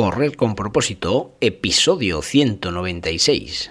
Correr con propósito, episodio 196.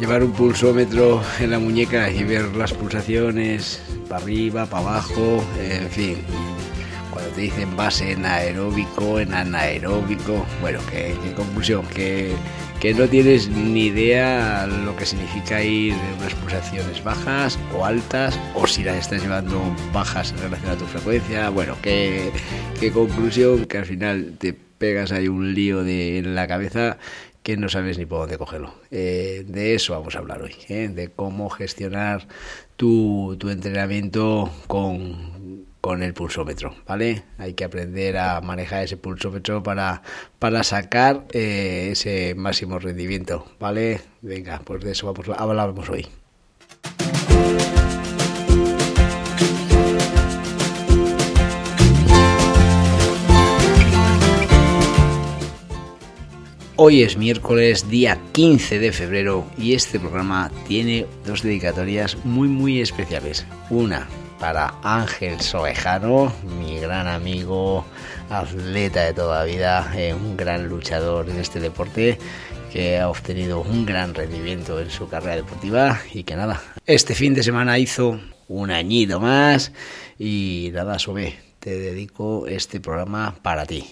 llevar un pulsómetro en la muñeca y ver las pulsaciones para arriba, para abajo, en fin. Cuando te dicen base en aeróbico, en anaeróbico, bueno, ¿qué, conclusión? Que, que no tienes ni idea lo que significa ir en unas pulsaciones bajas o altas, o si las estás llevando bajas en relación a tu frecuencia. Bueno, qué, qué conclusión que al final te pegas ahí un lío de, en la cabeza que no sabes ni por dónde cogerlo. Eh, de eso vamos a hablar hoy, ¿eh? de cómo gestionar tu, tu entrenamiento con, con, el pulsómetro, ¿vale? Hay que aprender a manejar ese pulsómetro para, para sacar eh, ese máximo rendimiento, ¿vale? Venga, pues de eso vamos, hablamos hoy. Hoy es miércoles, día 15 de febrero, y este programa tiene dos dedicatorias muy muy especiales. Una para Ángel Soejano, mi gran amigo, atleta de toda vida, eh, un gran luchador en este deporte que ha obtenido un gran rendimiento en su carrera deportiva y que nada, este fin de semana hizo un añito más y nada, Sobe, te dedico este programa para ti.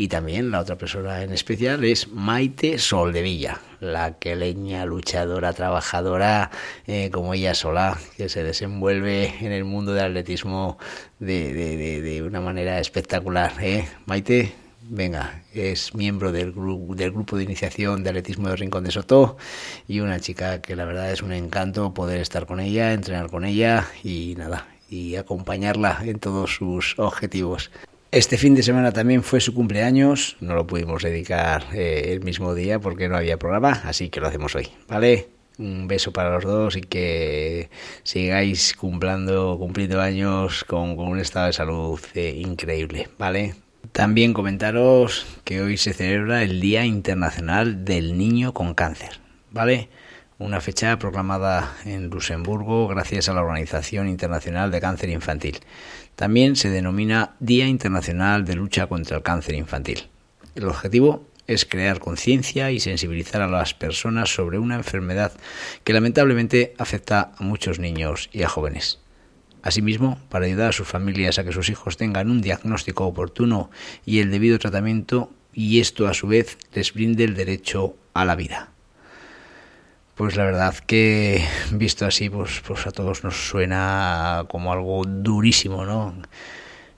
Y también la otra persona en especial es Maite Soldevilla, la leña luchadora, trabajadora eh, como ella sola, que se desenvuelve en el mundo del atletismo de, de, de, una manera espectacular. ¿eh? Maite, venga, es miembro del, grupo del grupo de iniciación de atletismo de Rincón de Soto y una chica que la verdad es un encanto poder estar con ella, entrenar con ella y nada, y acompañarla en todos sus objetivos. Este fin de semana también fue su cumpleaños, no lo pudimos dedicar eh, el mismo día porque no había programa, así que lo hacemos hoy, ¿vale? Un beso para los dos y que sigáis cumpliendo, cumpliendo años con, un estado de salud eh, increíble, ¿vale? También comentaros que hoy se celebra el Día Internacional del Niño con Cáncer, ¿vale? Una fecha proclamada en Luxemburgo gracias a la Organización Internacional de Cáncer Infantil. También se denomina Día Internacional de Lucha contra el Cáncer Infantil. El objetivo es crear conciencia y sensibilizar a las personas sobre una enfermedad que lamentablemente afecta a muchos niños y a jóvenes. Asimismo, para ayudar a sus familias a que sus hijos tengan un diagnóstico oportuno y el debido tratamiento, y esto a su vez les brinde el derecho a la vida pues la verdad que visto así, pues, pues a todos nos suena como algo durísimo, ¿no?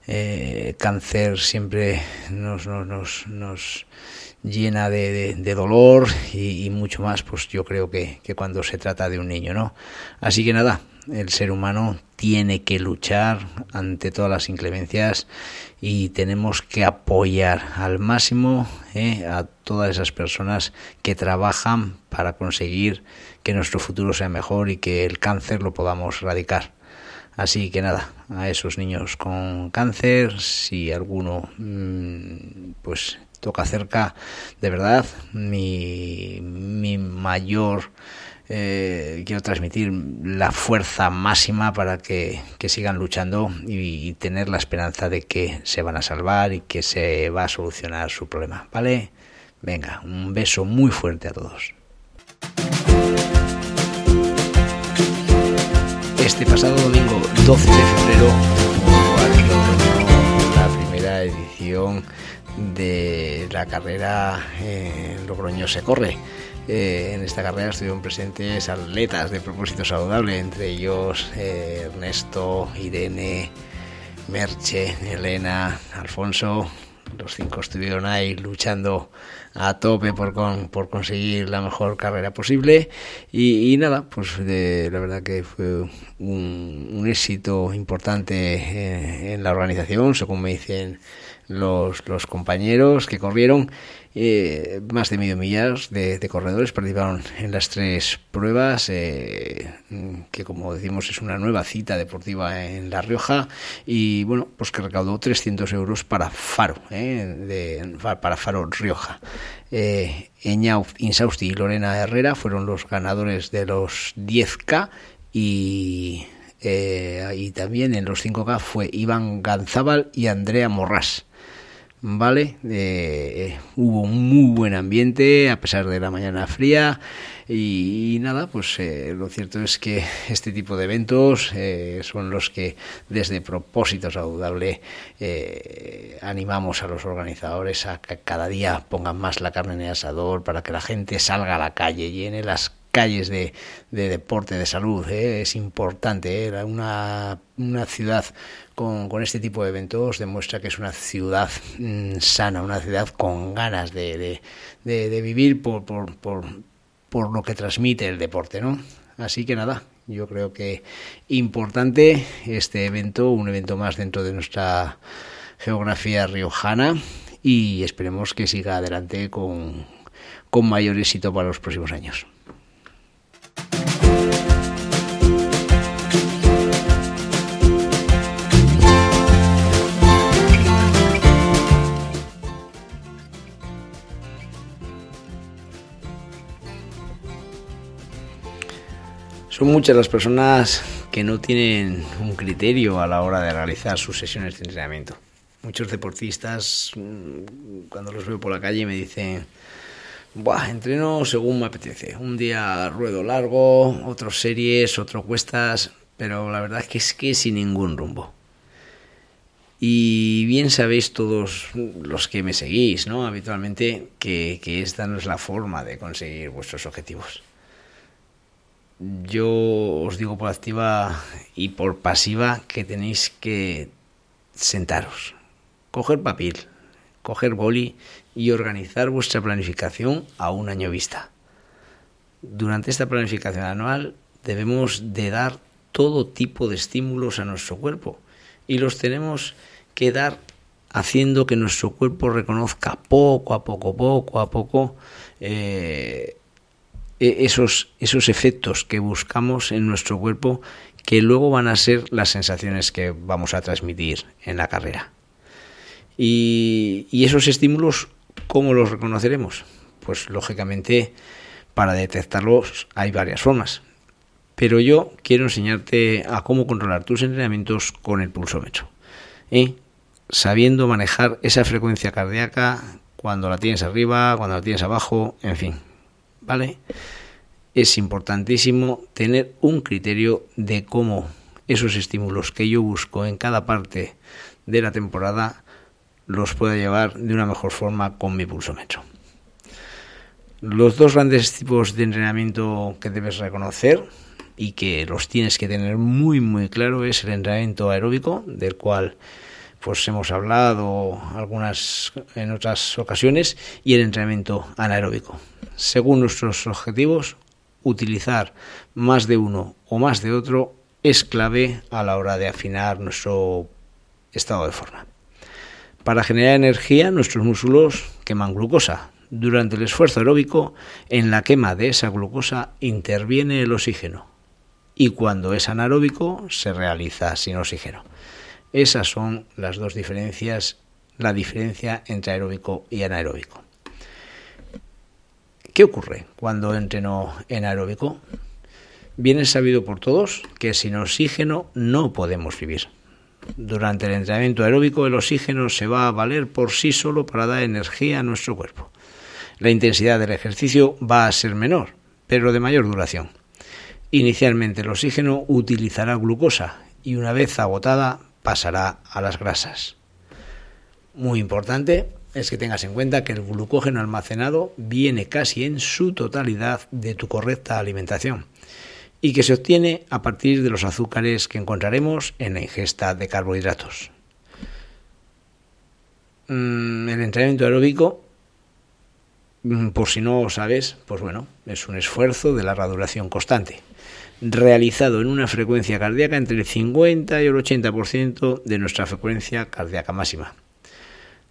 Eh, cáncer siempre nos, nos, nos llena de, de, dolor y, y, mucho más, pues yo creo que, que cuando se trata de un niño, ¿no? Así que nada, el ser humano tiene que luchar ante todas las inclemencias y tenemos que apoyar al máximo eh, a todas esas personas que trabajan para conseguir que nuestro futuro sea mejor y que el cáncer lo podamos erradicar. Así que nada, a esos niños con cáncer, si alguno mm, pues toca cerca, de verdad, mi, mi mayor eh, quiero transmitir la fuerza máxima para que, que sigan luchando y, tener la esperanza de que se van a salvar y que se va a solucionar su problema, ¿vale? Venga, un beso muy fuerte a todos. Este pasado domingo 12 de febrero la primera edición de la carrera en Logroño se corre. Eh, en esta carrera estuvieron presentes atletas de propósito saludable, entre ellos eh, Ernesto, Irene, Merche, Elena, Alfonso, los cinco estuvieron ahí luchando a tope por, por conseguir la mejor carrera posible. Y, nada, pues la verdad que fue un, éxito importante en, la organización, según me dicen los, los compañeros que corrieron eh, más de medio millar de, corredores participaron en las tres pruebas, eh, que como decimos es una nueva cita deportiva en La Rioja, y bueno, pues que recaudó 300 euros para Faro, eh, para Faro Rioja. Eh, Insausti y Lorena Herrera fueron los ganadores de los 10K y, y también en los 5K fue Iván Ganzábal y Andrea Morrás. ¿Vale? Eh, hubo un muy buen ambiente a pesar de la mañana fría y, nada, pues eh, lo cierto es que este tipo de eventos eh, son los que desde Propósito Saludable animamos a los organizadores a que cada día pongan más la carne en el asador para que la gente salga a la calle, llene las calles de, deporte, de salud. Es importante. Una, una ciudad con, con, este tipo de eventos demuestra que es una ciudad mm, sana, una ciudad con ganas de, vivir por, por, por, lo que transmite el deporte, ¿no? Así que nada, yo creo que importante este evento, un evento más dentro de nuestra geografía riojana y esperemos que siga adelante con mayor éxito para los próximos años. Son muchas las personas que no tienen un criterio a la hora de realizar sus sesiones de entrenamiento. Muchos deportistas, mm, cuando los veo por la calle, me dicen, Buah, entreno según me apetece. Un día ruedo largo, otros series, otro cuestas, pero la verdad es que es que sin ningún rumbo. Y bien sabéis todos los que me seguís, ¿no? Habitualmente que esta no es la forma de conseguir vuestros objetivos yo os digo por activa y por pasiva que tenéis que sentaros, coger papel, coger boli y organizar vuestra planificación a un año vista. Durante esta planificación anual debemos de dar todo tipo de estímulos a nuestro cuerpo y los tenemos que dar haciendo que nuestro cuerpo reconozca poco a poco, poco a poco eh, esos, esos efectos que buscamos en nuestro cuerpo que luego van a ser las sensaciones que vamos a transmitir en la carrera. Y, esos estímulos, ¿cómo los reconoceremos? Pues lógicamente para detectarlos hay varias formas. Pero yo quiero enseñarte a cómo controlar tus entrenamientos con el pulsómetro. ¿eh? Sabiendo manejar esa frecuencia cardíaca cuando la tienes arriba, cuando la tienes abajo, en fin, ¿vale? Es importantísimo tener un criterio de cómo esos estímulos que yo busco en cada parte de la temporada los puedo llevar de una mejor forma con mi pulsómetro. Los dos grandes tipos de entrenamiento que debes reconocer y que los tienes que tener muy muy claro es el entrenamiento aeróbico, del cual pues hemos hablado algunas en otras ocasiones, y el entrenamiento anaeróbico según nuestros objetivos, utilizar más de uno o más de otro es clave a la hora de afinar nuestro estado de forma. Para generar energía, nuestros músculos queman glucosa. Durante el esfuerzo aeróbico, en la quema de esa glucosa interviene el oxígeno. Y cuando es anaeróbico, se realiza sin oxígeno. Esas son las dos diferencias, la diferencia entre aeróbico y anaeróbico. ¿Qué ocurre cuando entreno en aeróbico? Bien es sabido por todos que sin oxígeno no podemos vivir. Durante el entrenamiento aeróbico el oxígeno se va a valer por sí solo para dar energía a nuestro cuerpo. La intensidad del ejercicio va a ser menor, pero de mayor duración. Inicialmente el oxígeno utilizará glucosa y una vez agotada pasará a las grasas. Muy importante, es que tengas en cuenta que el glucógeno almacenado viene casi en su totalidad de tu correcta alimentación y que se obtiene a partir de los azúcares que encontraremos en la ingesta de carbohidratos. mm, el entrenamiento aeróbico, mm, por si no lo sabes, pues bueno, es un esfuerzo de larga duración constante, realizado en una frecuencia cardíaca entre el 50 y el 80% de nuestra frecuencia cardíaca máxima.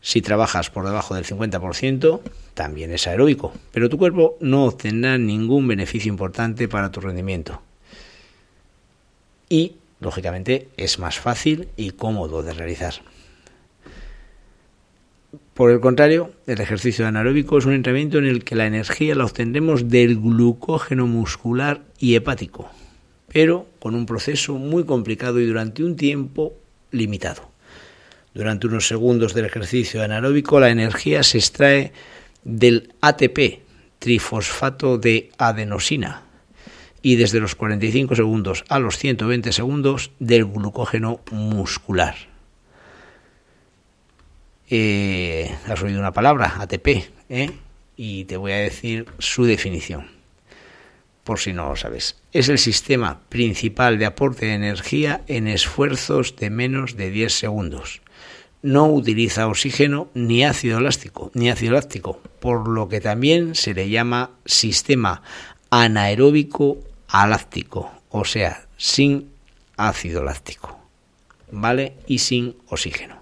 Si trabajas por debajo del 50%, también es aeróbico, pero tu cuerpo no obtendrá ningún beneficio importante para tu rendimiento. Y, lógicamente, es más fácil y cómodo de realizar. Por el contrario, el ejercicio anaeróbico es un entrenamiento en el que la energía la obtendremos del glucógeno muscular y hepático, pero con un proceso muy complicado y durante un tiempo limitado. Durante unos segundos del ejercicio anaeróbico la energía se extrae del ATP, trifosfato de adenosina, y desde los 45 segundos a los 120 segundos del glucógeno muscular. Eh, has oído una palabra, ATP, ¿eh? y te voy a decir su definición, por si no lo sabes. Es el sistema principal de aporte de energía en esfuerzos de menos de 10 segundos no utiliza oxígeno ni ácido láctico, ni ácido láctico, por lo que también se le llama sistema anaeróbico aláctico, o sea, sin ácido láctico, ¿vale? Y sin oxígeno.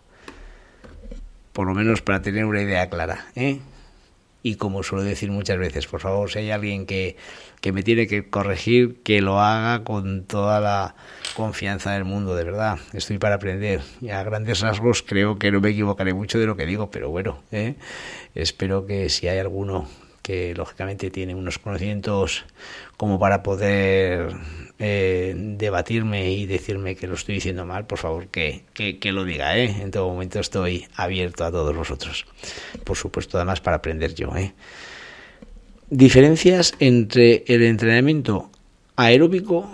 Por lo menos para tener una idea clara, ¿eh? Y como suelo decir muchas veces, por favor, si hay alguien que que me tiene que corregir, que lo haga con toda la confianza del mundo, de verdad. Estoy para aprender. Y a grandes rasgos creo que no me equivocaré mucho de lo que digo, pero bueno, ¿eh? espero que si hay alguno que lógicamente tiene unos conocimientos como para poder eh, debatirme y decirme que lo estoy diciendo mal, por favor que, que, que, lo diga, ¿eh? En todo momento estoy abierto a todos vosotros. Por supuesto, además para aprender yo, ¿eh? Diferencias entre el entrenamiento aeróbico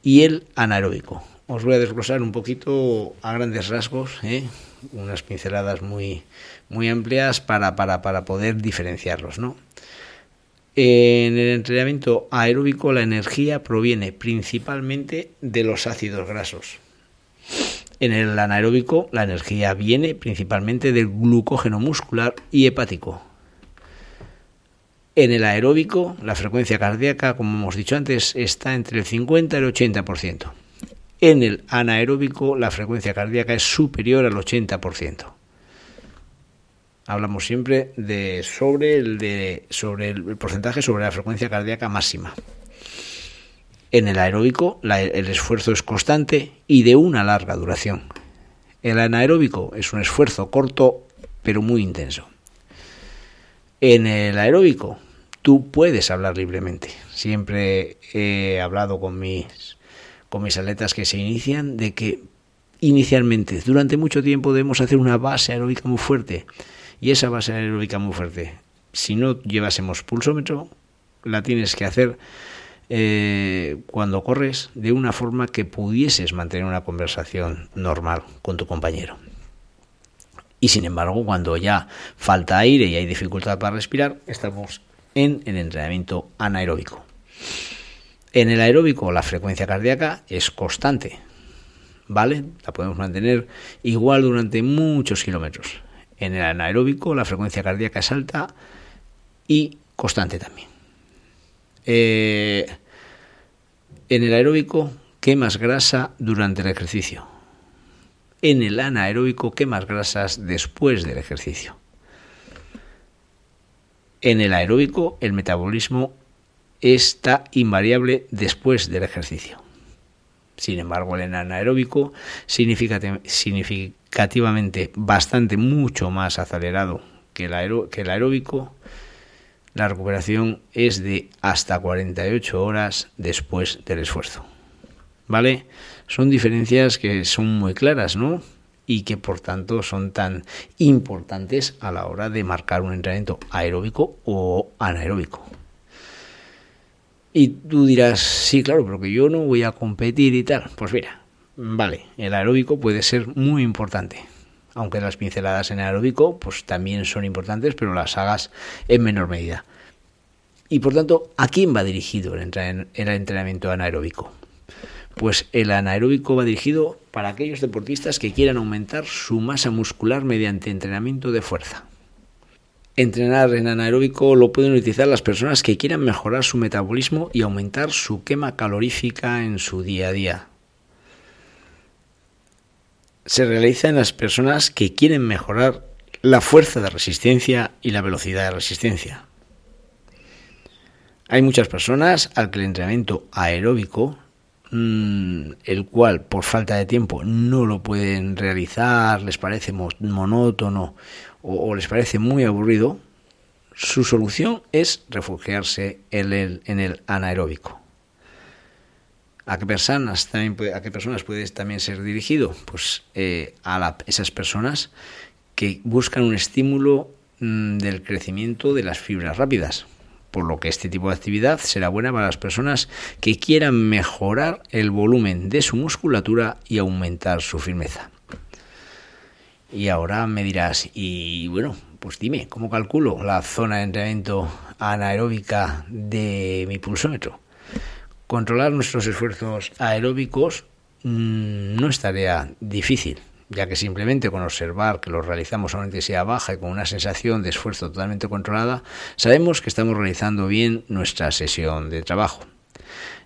y el anaeróbico. Os voy a desglosar un poquito a grandes rasgos, ¿eh? unas pinceladas muy, muy amplias para, para, para poder diferenciarlos. En el entrenamiento aeróbico la energía proviene principalmente de los ácidos grasos. En el anaeróbico la energía viene principalmente del glucógeno muscular y hepático, en el aeróbico, la frecuencia cardíaca, como hemos dicho antes, está entre el 50 y el 80%. En el anaeróbico, la frecuencia cardíaca es superior al 80%. Hablamos siempre de sobre el, de, sobre el porcentaje sobre la frecuencia cardíaca máxima. En el aeróbico, el esfuerzo es constante y de una larga duración. El anaeróbico es un esfuerzo corto pero muy intenso. En el aeróbico, tú puedes hablar libremente. Siempre he hablado con mis, con mis atletas que se inician de que inicialmente, durante mucho tiempo, debemos hacer una base aeróbica muy fuerte. Y esa base aeróbica muy fuerte, si no llevásemos pulsómetro, la tienes que hacer eh, cuando corres de una forma que pudieses mantener una conversación normal con tu compañero. Y sin embargo, cuando ya falta aire y hay dificultad para respirar, estamos en el entrenamiento anaeróbico. En el aeróbico la frecuencia cardíaca es constante, ¿vale? La podemos mantener igual durante muchos kilómetros. En el anaeróbico la frecuencia cardíaca es alta y constante también. Eh, en el aeróbico quemas grasa durante el ejercicio. En el anaeróbico quemas grasas después del ejercicio. En el aeróbico el metabolismo está invariable después del ejercicio. Sin embargo, el anaeróbico significativamente bastante mucho más acelerado que el, que el aeróbico, la recuperación es de hasta 48 horas después del esfuerzo. ¿Vale? Son diferencias que son muy claras, ¿no? Y que por tanto son tan importantes a la hora de marcar un entrenamiento aeróbico o anaeróbico. Y tú dirás, sí, claro, pero que yo no voy a competir y tal. Pues mira, vale, el aeróbico puede ser muy importante. Aunque las pinceladas en aeróbico pues también son importantes, pero las hagas en menor medida. Y por tanto, ¿a quién va dirigido el entrenamiento anaeróbico? Pues el anaeróbico va dirigido para aquellos deportistas que quieran aumentar su masa muscular mediante entrenamiento de fuerza. Entrenar en anaeróbico lo pueden utilizar las personas que quieran mejorar su metabolismo y aumentar su quema calorífica en su día a día. Se realiza en las personas que quieren mejorar la fuerza de resistencia y la velocidad de resistencia. Hay muchas personas al que el entrenamiento aeróbico, el cual por falta de tiempo no lo pueden realizar, les parece monótono o, les parece muy aburrido, su solución es refugiarse en el, anaeróbico. ¿A qué personas también puede, a qué personas puede también ser dirigido? Pues eh, a esas personas que buscan un estímulo mm, del crecimiento de las fibras rápidas, por lo que este tipo de actividad será buena para las personas que quieran mejorar el volumen de su musculatura y aumentar su firmeza. Y ahora me dirás, y bueno, pues dime, ¿cómo calculo la zona de entrenamiento anaeróbica de mi pulsómetro? Controlar nuestros esfuerzos aeróbicos mm, no es tarea difícil ya que simplemente con observar que lo realizamos a una baja y con una sensación de esfuerzo totalmente controlada, sabemos que estamos realizando bien nuestra sesión de trabajo.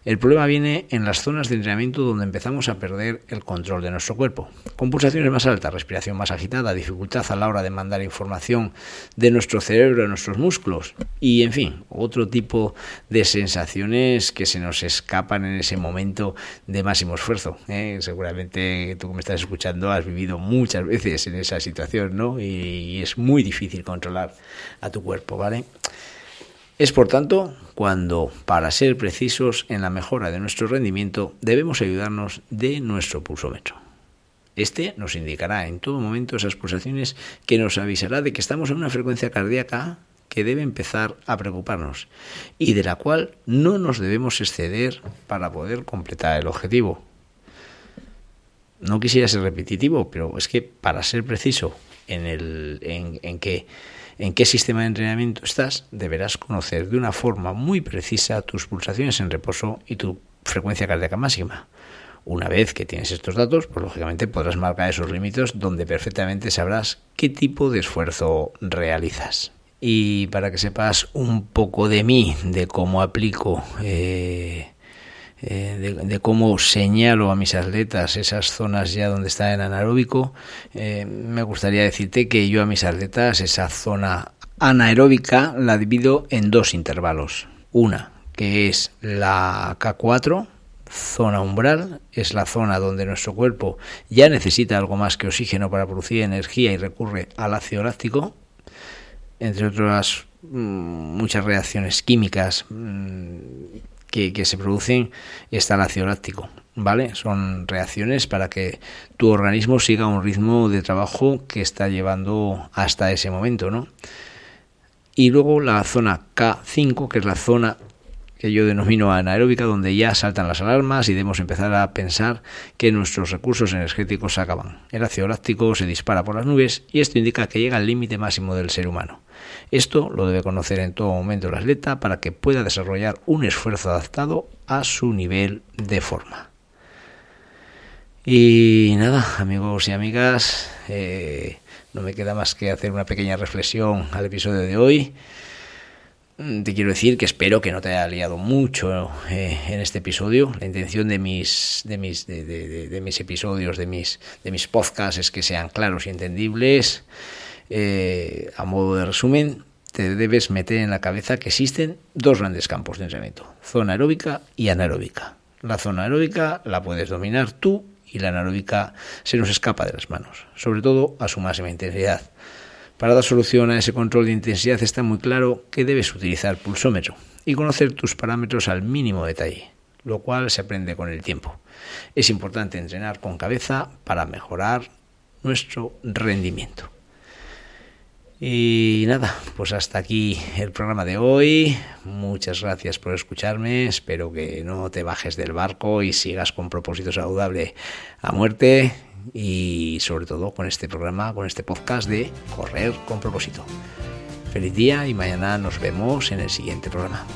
El problema viene en las zonas de entrenamiento donde empezamos a perder el control de nuestro cuerpo. Con pulsaciones más altas, respiración más agitada, dificultad a la hora de mandar información de nuestro cerebro a nuestros músculos y, en fin, otro tipo de sensaciones que se nos escapan en ese momento de máximo esfuerzo. ¿eh? Seguramente tú que me estás escuchando has vivido muchas veces en esa situación, ¿no? Y es muy difícil controlar a tu cuerpo, ¿vale? Es por tanto cuando, para ser precisos en la mejora de nuestro rendimiento, debemos ayudarnos de nuestro pulsómetro. Este nos indicará en todo momento esas pulsaciones que nos avisará de que estamos en una frecuencia cardíaca que debe empezar a preocuparnos y de la cual no nos debemos exceder para poder completar el objetivo. No quisiera ser repetitivo, pero es que para ser preciso en, el, en, en que en qué sistema de entrenamiento estás, deberás conocer de una forma muy precisa tus pulsaciones en reposo y tu frecuencia cardíaca máxima. Una vez que tienes estos datos, pues lógicamente podrás marcar esos límites donde perfectamente sabrás qué tipo de esfuerzo realizas. Y para que sepas un poco de mí, de cómo aplico eh, eh, de, cómo señalo a mis atletas esas zonas ya donde está en anaeróbico, eh, me gustaría decirte que yo a mis atletas esa zona anaeróbica la divido en dos intervalos. Una, que es la K4, zona umbral, es la zona donde nuestro cuerpo ya necesita algo más que oxígeno para producir energía y recurre al ácido láctico, entre otras mm, muchas reacciones químicas que, se producen está el ácido láctico. ¿Vale? Son reacciones para que tu organismo siga un ritmo de trabajo que está llevando hasta ese momento, ¿no? Y luego la zona K5, que es la zona que yo denomino anaeróbica, donde ya saltan las alarmas y debemos empezar a pensar que nuestros recursos energéticos se acaban. El ácido láctico se dispara por las nubes y esto indica que llega al límite máximo del ser humano. Esto lo debe conocer en todo momento el atleta para que pueda desarrollar un esfuerzo adaptado a su nivel de forma. Y nada, amigos y amigas, eh, no me queda más que hacer una pequeña reflexión al episodio de hoy. Mm, te quiero decir que espero que no te haya liado mucho eh, en este episodio. La intención de mis, de mis, de, mis episodios, de mis, de mis podcasts es que sean claros y entendibles. Eh, a modo de resumen, te debes meter en la cabeza que existen dos grandes campos de entrenamiento, zona aeróbica y anaeróbica. La zona aeróbica la puedes dominar tú y la anaeróbica se nos escapa de las manos, sobre todo a su máxima intensidad. Para dar solución a ese control de intensidad está muy claro que debes utilizar pulsómetro y conocer tus parámetros al mínimo detalle, lo cual se aprende con el tiempo. Es importante entrenar con cabeza para mejorar nuestro rendimiento. Y nada, pues hasta aquí el programa de hoy. Muchas gracias por escucharme. Espero que no te bajes del barco y sigas con propósito saludable a muerte y sobre todo con este programa, con este podcast de Correr con propósito. Feliz día y mañana nos vemos en el siguiente programa.